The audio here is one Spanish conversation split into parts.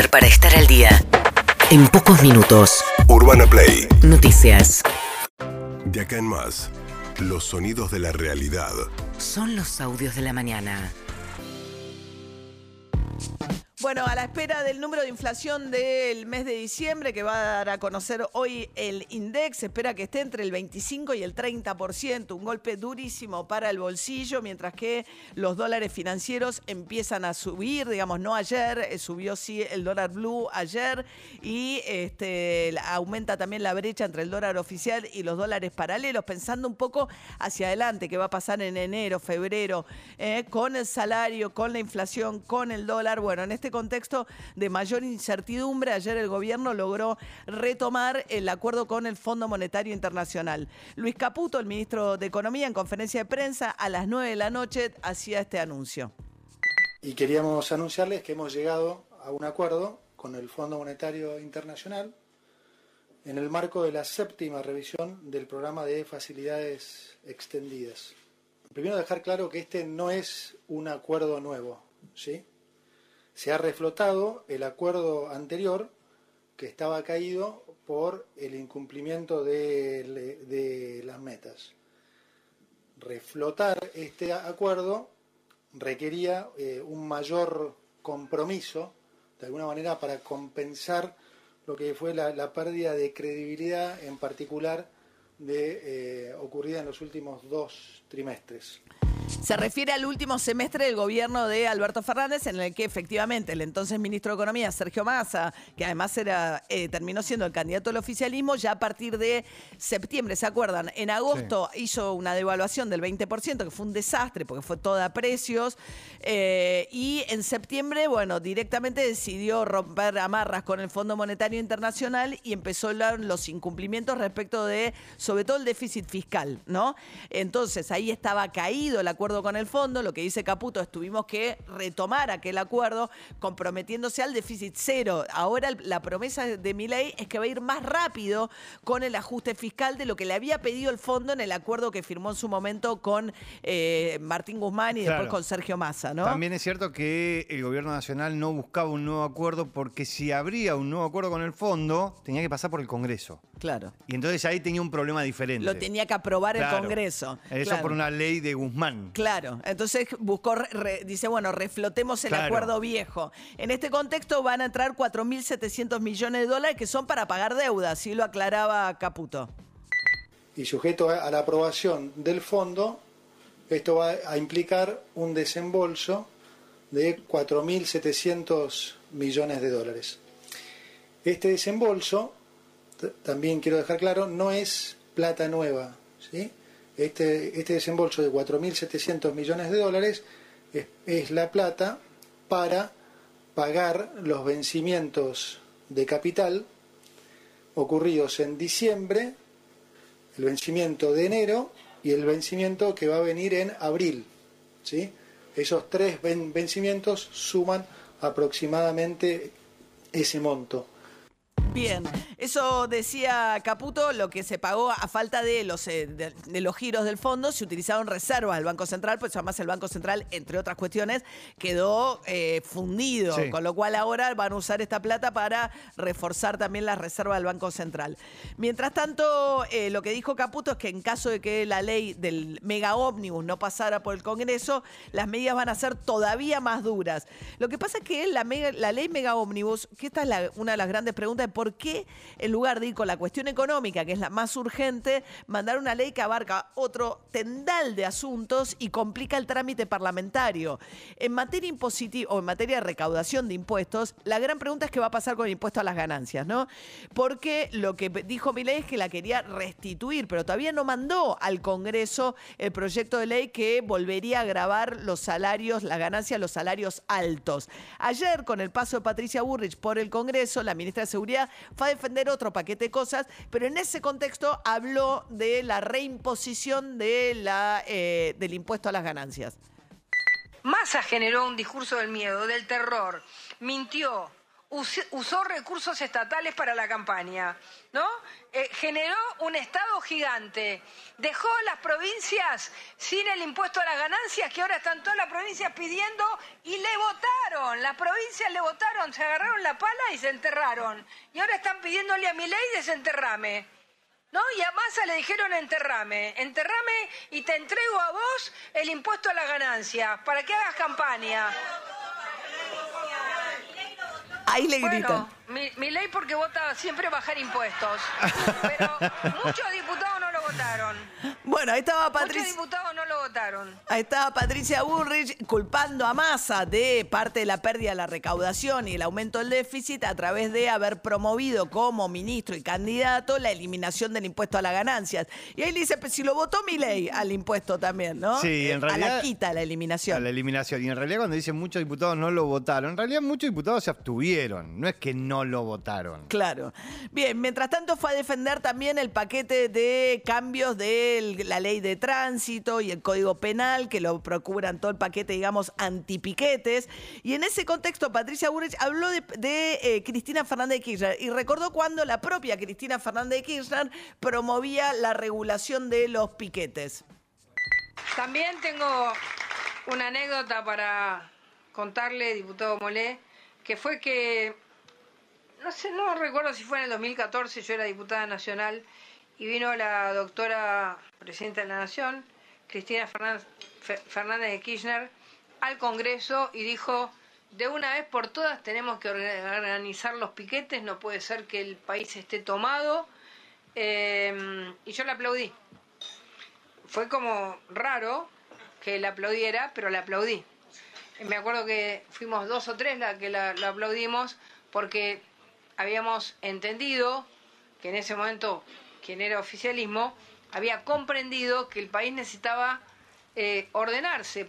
saber para estar al día. En pocos minutos. Urbana Play. Noticias. De acá en más, los sonidos de la realidad. Son los audios de la mañana. Bueno, a la espera del número de inflación del mes de diciembre que va a dar a conocer hoy el INDEX, se espera que esté entre el 25 y el 30%, un golpe durísimo para el bolsillo, mientras que los dólares financieros empiezan a subir, digamos, no ayer, eh, subió sí el dólar blue ayer y este, aumenta también la brecha entre el dólar oficial y los dólares paralelos, pensando un poco hacia adelante, qué va a pasar en enero, febrero, eh, con el salario, con la inflación, con el dólar. Bueno, en este contexto de mayor incertidumbre, ayer el gobierno logró retomar el acuerdo con el Fondo Monetario Internacional. Luis Caputo, el ministro de Economía, en conferencia de prensa a las 9 de la noche hacía este anuncio. Y queríamos anunciarles que hemos llegado a un acuerdo con el Fondo Monetario Internacional en el marco de la séptima revisión del programa de facilidades extendidas. Primero dejar claro que este no es un acuerdo nuevo, ¿sí? Se ha reflotado el acuerdo anterior que estaba caído por el incumplimiento de, las metas. Reflotar este acuerdo requería eh, un mayor compromiso, de alguna manera, para compensar lo que fue la, pérdida de credibilidad, en particular de, eh, ocurrida en los últimos dos trimestres. Se refiere al último semestre del gobierno de Alberto Fernández, en el que efectivamente el entonces ministro de Economía, Sergio Massa, que además era, eh, terminó siendo el candidato al oficialismo, ya a partir de septiembre, ¿se acuerdan? En agosto hizo una devaluación del 20%, que fue un desastre porque fue toda a precios. Eh, y en septiembre, bueno, directamente decidió romper amarras con el Fondo Monetario Internacional y empezó los incumplimientos respecto de, sobre todo, el déficit fiscal, ¿no? Entonces ahí estaba caído la acuerdo con el fondo, lo que dice Caputo es tuvimos que retomar aquel acuerdo comprometiéndose al déficit cero. Ahora la promesa de mi ley es que va a ir más rápido con el ajuste fiscal de lo que le había pedido el fondo en el acuerdo que firmó en su momento con eh, Martín Guzmán y después con Sergio Massa. ¿no? También es cierto que el gobierno nacional no buscaba un nuevo acuerdo porque si habría un nuevo acuerdo con el fondo, tenía que pasar por el Congreso. Claro. Y entonces ahí tenía un problema diferente. Lo tenía que aprobar el Congreso. Eso por una ley de Guzmán. Claro, entonces buscó, dice, bueno, reflotemos el acuerdo viejo. En este contexto van a entrar 4.700 millones de dólares que son para pagar deudas, así lo aclaraba Caputo. Y sujeto a la aprobación del fondo, esto va a implicar un desembolso de 4.700 millones de dólares. Este desembolso, también quiero dejar claro, no es plata nueva, ¿sí? Este, este, desembolso de 4.700 millones de dólares es, la plata para pagar los vencimientos de capital ocurridos en diciembre, el vencimiento de enero y el vencimiento que va a venir en abril. ¿sí? Esos tres vencimientos suman aproximadamente ese monto. Bien, eso decía Caputo, lo que se pagó a falta de los, eh, de, los giros del fondo, se utilizaron reservas del Banco Central, pues además el Banco Central, entre otras cuestiones, quedó eh, fundido, con lo cual ahora van a usar esta plata para reforzar también las reservas del Banco Central. Mientras tanto, eh, lo que dijo Caputo es que en caso de que la ley del mega ómnibus no pasara por el Congreso, las medidas van a ser todavía más duras. Lo que pasa es que la, la ley mega ómnibus, que esta es una de las grandes preguntas, ¿por qué en lugar de ir con la cuestión económica, que es la más urgente, mandar una ley que abarca otro tendal de asuntos y complica el trámite parlamentario? En materia impositiva o en materia de recaudación de impuestos, la gran pregunta es qué va a pasar con el impuesto a las ganancias, ¿no? Porque lo que dijo mi ley es que la quería restituir, pero todavía no mandó al Congreso el proyecto de ley que volvería a grabar los salarios, la ganancia, los salarios altos. Ayer, con el paso de Patricia Burrich por el Congreso, la ministra de Seguridad fue a defender otro paquete de cosas, pero en ese contexto habló de la reimposición eh, del impuesto a las ganancias. Massa generó un discurso del miedo, del terror, mintió, usó recursos estatales para la campaña, ¿no? Eh, generó un Estado gigante, dejó las provincias sin el impuesto a las ganancias, que ahora están todas las provincias pidiendo y le votaron las provincias le votaron, se agarraron la pala y se enterraron. Y ahora están pidiéndole a mi ley desenterrame. ¿No? Y a Massa le dijeron enterrame, enterrame y te entrego a vos el impuesto a la ganancia para que hagas campaña. Ahí le gritan. Bueno, mi, mi ley porque vota siempre bajar impuestos. Pero muchos diputados no lo votaron. Bueno, ahí estaba Muchos Patricia. diputados no lo votaron. Ahí estaba Patricia Bullrich culpando a Massa de parte de la pérdida de la recaudación y el aumento del déficit a través de haber promovido como ministro y candidato la eliminación del impuesto a las ganancias. Y ahí le dice, pues si lo votó mi ley al impuesto también, ¿no? Sí, en Eh, A la realidad- quita, a la A eliminación. la eliminación. Y en realidad cuando dicen muchos diputados no lo votaron, en realidad muchos diputados se abstuvieron. No es que no lo votaron. Claro. Bien, mientras tanto fue a defender también el paquete de cambios de la ley de tránsito y el código penal, que lo procuran todo el paquete, digamos, antipiquetes. Y en ese contexto, Patricia Burrich habló de, eh, Cristina Fernández de Kirchner y recordó cuando la propia Cristina Fernández de Kirchner promovía la regulación de los piquetes. También tengo una anécdota para contarle, diputado Molé, que fue que, no sé, no recuerdo si fue en el 2014, yo era diputada nacional, y vino la doctora presidenta de la Nación, Cristina Fernández, Fe- Fernández de Kirchner, al Congreso y dijo, de una vez por todas tenemos que orga- organizar los piquetes, no puede ser que el país esté tomado, Eh, y yo le aplaudí fue como raro que la aplaudiera, pero la aplaudí. Me acuerdo que fuimos dos o tres la que la, la aplaudimos porque habíamos entendido que en ese momento quien era oficialismo había comprendido que el país necesitaba eh, ordenarse.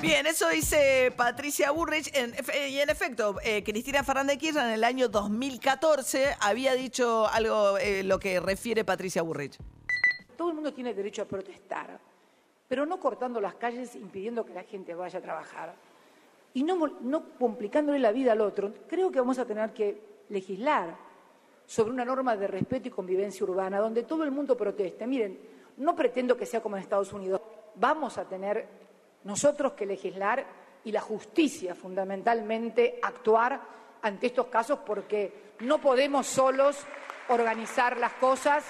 Bien, eso dice Patricia Burrich. En y en efecto, eh, Cristina Fernández de Kirchner en el año 2014 había dicho algo, eh, lo que refiere Patricia Burrich. Todo el mundo tiene derecho a protestar, pero no cortando las calles, impidiendo que la gente vaya a trabajar y no complicándole la vida al otro. Creo que vamos a tener que legislar sobre una norma de respeto y convivencia urbana donde todo el mundo proteste. Miren, no pretendo que sea como en Estados Unidos. Vamos a tener nosotros que legislar y la justicia fundamentalmente actuar ante estos casos porque no podemos solos organizar las cosas.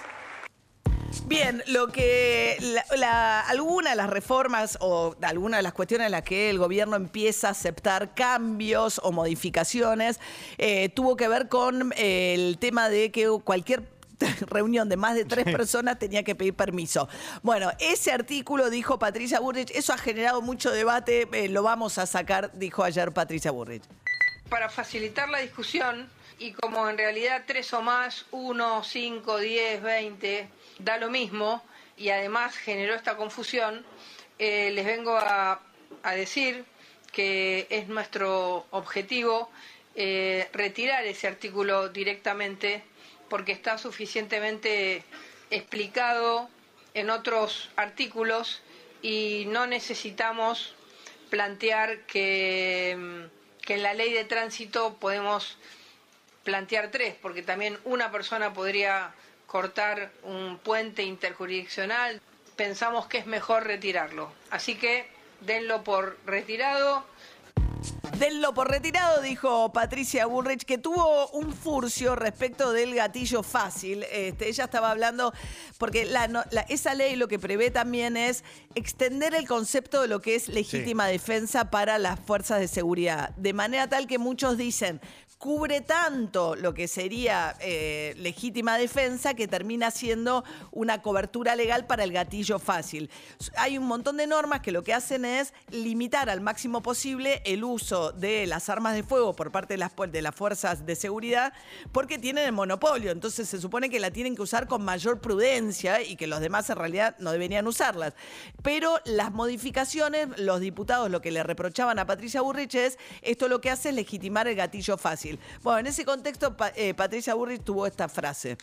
Bien, lo que la, la- alguna de las reformas o alguna de las cuestiones en las que el gobierno empieza a aceptar cambios o modificaciones eh, tuvo que ver con eh, el tema de que cualquier reunión de más de tres personas tenía que pedir permiso. Bueno, ese artículo, dijo Patricia Burrich, eso ha generado mucho debate, eh, lo vamos a sacar, dijo ayer Patricia Burrich. para facilitar la discusión y como en realidad tres o más, uno, cinco, diez, veinte, da lo mismo y además generó esta confusión, eh, les vengo a, decir que es nuestro objetivo eh, retirar ese artículo directamente porque está suficientemente explicado en otros artículos y no necesitamos plantear que, que en la ley de tránsito podemos plantear tres, porque también una persona podría cortar un puente interjurisdiccional. Pensamos que es mejor retirarlo. Así que denlo por retirado. Denlo por retirado, dijo Patricia Burrich, que tuvo un furcio respecto del gatillo fácil. Este, ella estaba hablando, porque la, no- la- esa ley lo que prevé también es extender el concepto de lo que es legítima defensa para las fuerzas de seguridad. De manera tal que muchos dicen, cubre tanto lo que sería eh, legítima defensa que termina siendo una cobertura legal para el gatillo fácil. Hay un montón de normas que lo que hacen es limitar al máximo posible el uso de las armas de fuego por parte de las, de las fuerzas de seguridad porque tienen el monopolio. Entonces se supone que la tienen que usar con mayor prudencia y que los demás en realidad no deberían usarlas. Pero las modificaciones, los diputados lo que le reprochaban a Patricia Burrich es esto lo que hace es legitimar el gatillo fácil. Bueno, en ese contexto eh, Patricia Burrich tuvo esta frase.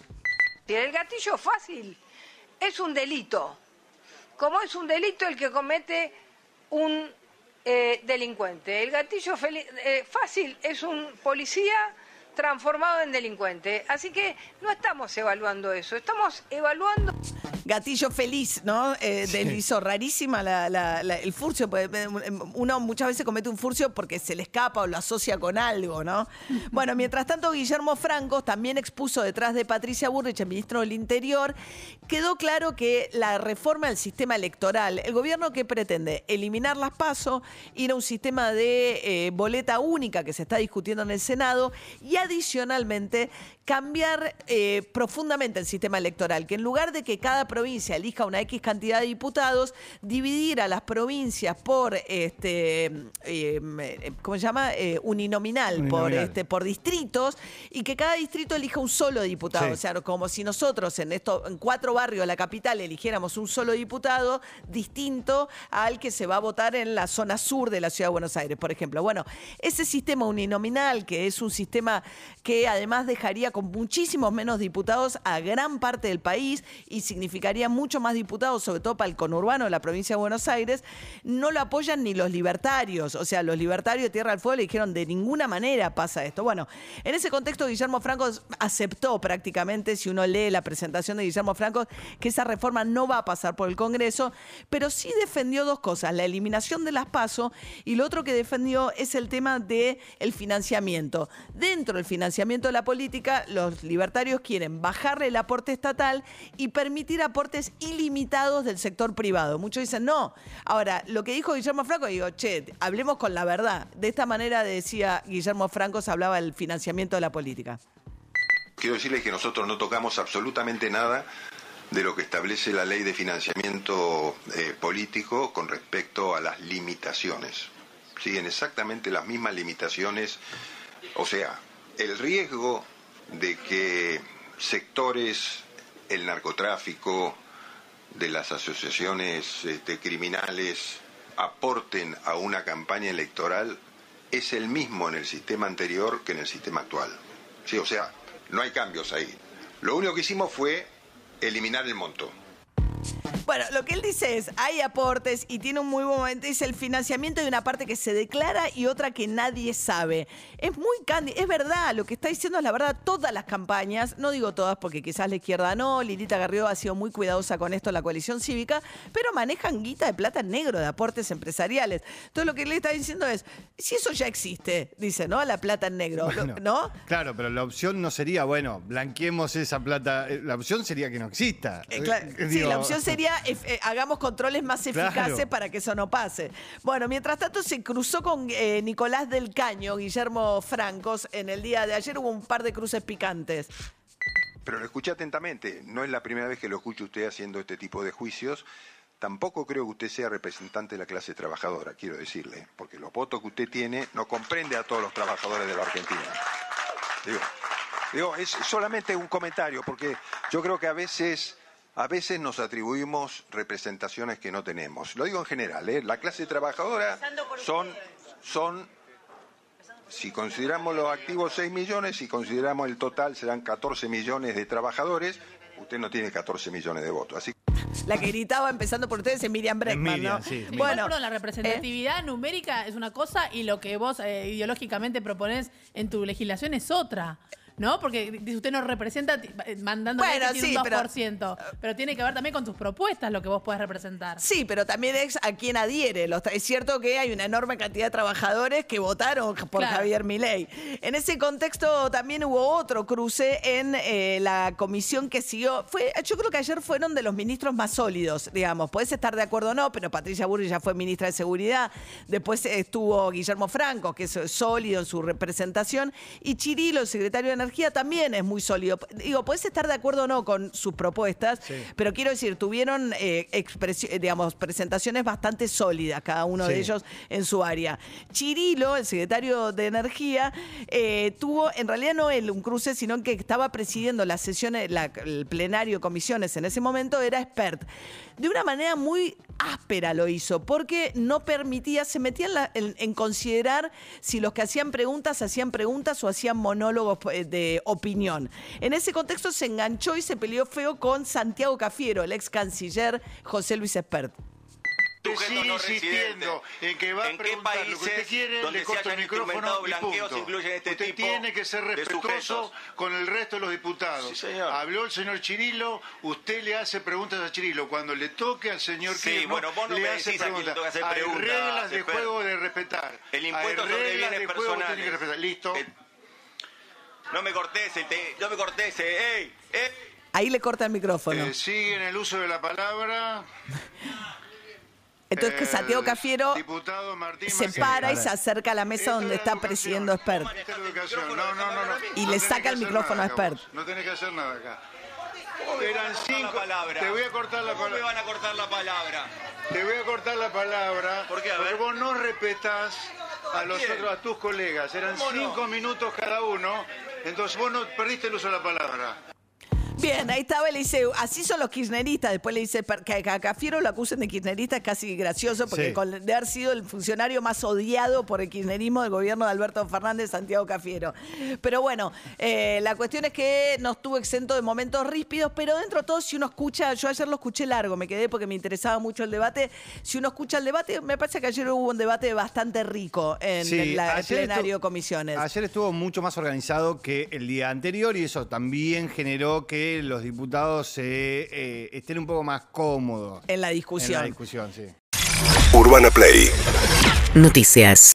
El gatillo fácil es un delito. Como es un delito el que comete un eh, delincuente. El gatillo eh, fácil es un policía transformado en delincuente. Así que no estamos evaluando eso, estamos evaluando... Gatillo feliz, ¿no? Eh, Deslizó rarísima la- la- la- el furcio. pues, eh, Uno muchas veces comete un furcio porque se le escapa o lo asocia con algo, ¿no? Bueno, mientras tanto, Guillermo Franco también expuso detrás de Patricia Burrich, el ministro del Interior, quedó claro que la reforma del sistema electoral, el gobierno que pretende eliminar las pasos, ir a un sistema de eh, boleta única que se está discutiendo en el Senado y adicionalmente cambiar eh, profundamente el sistema electoral, que en lugar de que cada provincia elija una X cantidad de diputados, dividir a las provincias por este eh, eh, ¿cómo se llama? Eh, uninominal, por este por distritos y que cada distrito elija un solo diputado, Sí. o sea, como si nosotros en esto en cuatro barrios de la capital eligiéramos un solo diputado distinto al que se va a votar en la zona sur de la ciudad de Buenos Aires, por ejemplo. Bueno, ese sistema uninominal que es un sistema que además dejaría con muchísimos menos diputados a gran parte del país y significaría mucho más diputados, sobre todo para el conurbano de la provincia de Buenos Aires, no lo apoyan ni los libertarios. O sea, los libertarios de Tierra del Fuego le dijeron de ninguna manera pasa esto. Bueno, en ese contexto Guillermo Franco aceptó prácticamente, si uno lee la presentación de Guillermo Franco, que esa reforma no va a pasar por el Congreso, pero sí defendió dos cosas, la eliminación de las PASO y lo otro que defendió es el tema del el financiamiento. Dentro del financiamiento de la política, los libertarios quieren bajarle el aporte estatal y permitir aportes ilimitados del sector privado. Muchos dicen no. Ahora, lo que dijo Guillermo Franco, digo, che, hablemos con la verdad. De esta manera decía Guillermo Franco, se hablaba del financiamiento de la política. Quiero decirles que nosotros no tocamos absolutamente nada de lo que establece la ley de financiamiento eh, político con respecto a las limitaciones. Siguen exactamente las mismas limitaciones. O sea, el riesgo de que sectores, el narcotráfico, de las asociaciones este, criminales aporten a una campaña electoral es el mismo en el sistema anterior que en el sistema actual. Sí, o sea, no hay cambios ahí. Lo único que hicimos fue eliminar el monto. Bueno, lo que él dice es, hay aportes y tiene un muy buen momento, dice el financiamiento de una parte que se declara y otra que nadie sabe. Es muy candy, es verdad, lo que está diciendo es la verdad, todas las campañas, no digo todas porque quizás la izquierda no, Lilita Garrido ha sido muy cuidadosa con esto en la coalición cívica, pero manejan guita de plata en negro de aportes empresariales. Entonces lo que él está diciendo es, si eso ya existe, dice, ¿no? La plata en negro, Bueno, ¿no? Claro, pero la opción no sería, bueno, blanqueemos esa plata. Eh, La opción sería que no exista. Eh, Eh, sí, la opción sería eh, hagamos controles más Claro. eficaces para que eso no pase. Bueno, mientras tanto se cruzó con eh, Nicolás del Caño, Guillermo Francos, en el día de ayer hubo un par de cruces picantes. Pero lo escuché atentamente. No es la primera vez que lo escucho usted haciendo este tipo de juicios. Tampoco creo que usted sea representante de la clase trabajadora, quiero decirle, porque los votos que usted tiene no comprende a todos los trabajadores de la Argentina. Digo, digo, es solamente un comentario, porque yo creo que a veces, a veces nos atribuimos representaciones que no tenemos. Lo digo en general, ¿eh? la clase trabajadora son, son si consideramos los activos 6 millones, si consideramos el total serán 14 millones de trabajadores, usted no tiene 14 millones de votos. Así La que gritaba empezando por ustedes es Miriam Breckman, Miriam, ¿no? sí, Miriam. Bueno, perdón, la representatividad numérica es una cosa y lo que vos eh, ideológicamente proponés en tu legislación es otra. ¿No? Porque dice usted no representa eh, mandando Bueno, que tiene sí, un pero- 2%. Pero, tiene que ver también con tus propuestas lo que vos podés representar. Sí, pero también es a quien adhiere. Los es cierto que hay una enorme cantidad de trabajadores que votaron por Claro. Javier Milei. En ese contexto también hubo otro cruce en eh, la comisión que siguió. Fue, yo creo que ayer fueron de los ministros más sólidos, digamos. Podés estar de acuerdo o no, pero Patricia Burri ya fue ministra de Seguridad. Después estuvo Guillermo Franco, que es sólido en su representación. Y Chirilo, el secretario de Energía, también es muy sólido. Digo, podés estar de acuerdo o no con sus propuestas, pero quiero decir, tuvieron eh, eh, digamos, presentaciones bastante sólidas, cada uno de ellos en su área. Chirilo, el secretario de Energía, eh, tuvo, en realidad no él un cruce, sino que estaba presidiendo las sesiones, la- el plenario de comisiones en ese momento, era expert. De una manera muy áspera lo hizo, porque no permitía, se metía en, la- en- en considerar si los que hacían preguntas hacían preguntas o hacían monólogos eh, de opinión. En ese contexto se enganchó y se peleó feo con Santiago Cafiero, el ex canciller José Luis Espert. no insistiendo en que va a ¿En qué preguntar lo que usted países quiere, donde le corto el micrófono y punto. incluyen este usted tipo tiene que ser respetuoso con el resto de los diputados. Sí, señor. Habló el señor Chirilo, usted le hace preguntas a Chirilo. Cuando le toque al señor Sí, Kirchner, bueno, vos no le me hace preguntas. Hay reglas de Esper. juego de respetar. El impuesto Hay sobre reglas bienes de juego que tiene que personales. respetar. Listo. Eh, No me cortes, te- no me cortes, eh, ey, ey. Ahí le corta el micrófono. Eh, sigue en el uso de la palabra. Entonces que Santiago Cafiero diputado Martín se para y se acerca a la mesa donde es está educación. presidiendo Expert. Esta es la educación. No, no, no, no. Y No le saca el micrófono nada a Expert. No tenés que hacer nada acá. ¿Cómo me van a Eran cortar cinco. la palabra? Te voy a cortar la ¿Cómo me palabra. van a cortar la palabra? Te voy a cortar la palabra. ¿Por qué? A Porque ver. vos no respetas a los otros, a tus colegas. Eran cinco minutos cada uno. Entonces vos no perdiste el uso de la palabra. Bien, ahí estaba, le dice, así son los kirchneristas. Después le dice que a Cafiero lo acusen de kirchnerista, es casi gracioso, porque Sí. con- de haber sido el funcionario más odiado por el kirchnerismo del gobierno de Alberto Fernández, Santiago Cafiero. Pero bueno, eh, la cuestión es que no estuvo exento de momentos ríspidos, pero dentro de todo, si uno escucha, yo ayer lo escuché largo, me quedé porque me interesaba mucho el debate. Si uno escucha el debate, me parece que ayer hubo un debate bastante rico en Sí, el la- plenario estu- comisiones. Ayer estuvo mucho más organizado que el día anterior y eso también generó que los diputados se, eh, estén un poco más cómodos En la en discusión. la discusión. Sí. Urbana Play Noticias.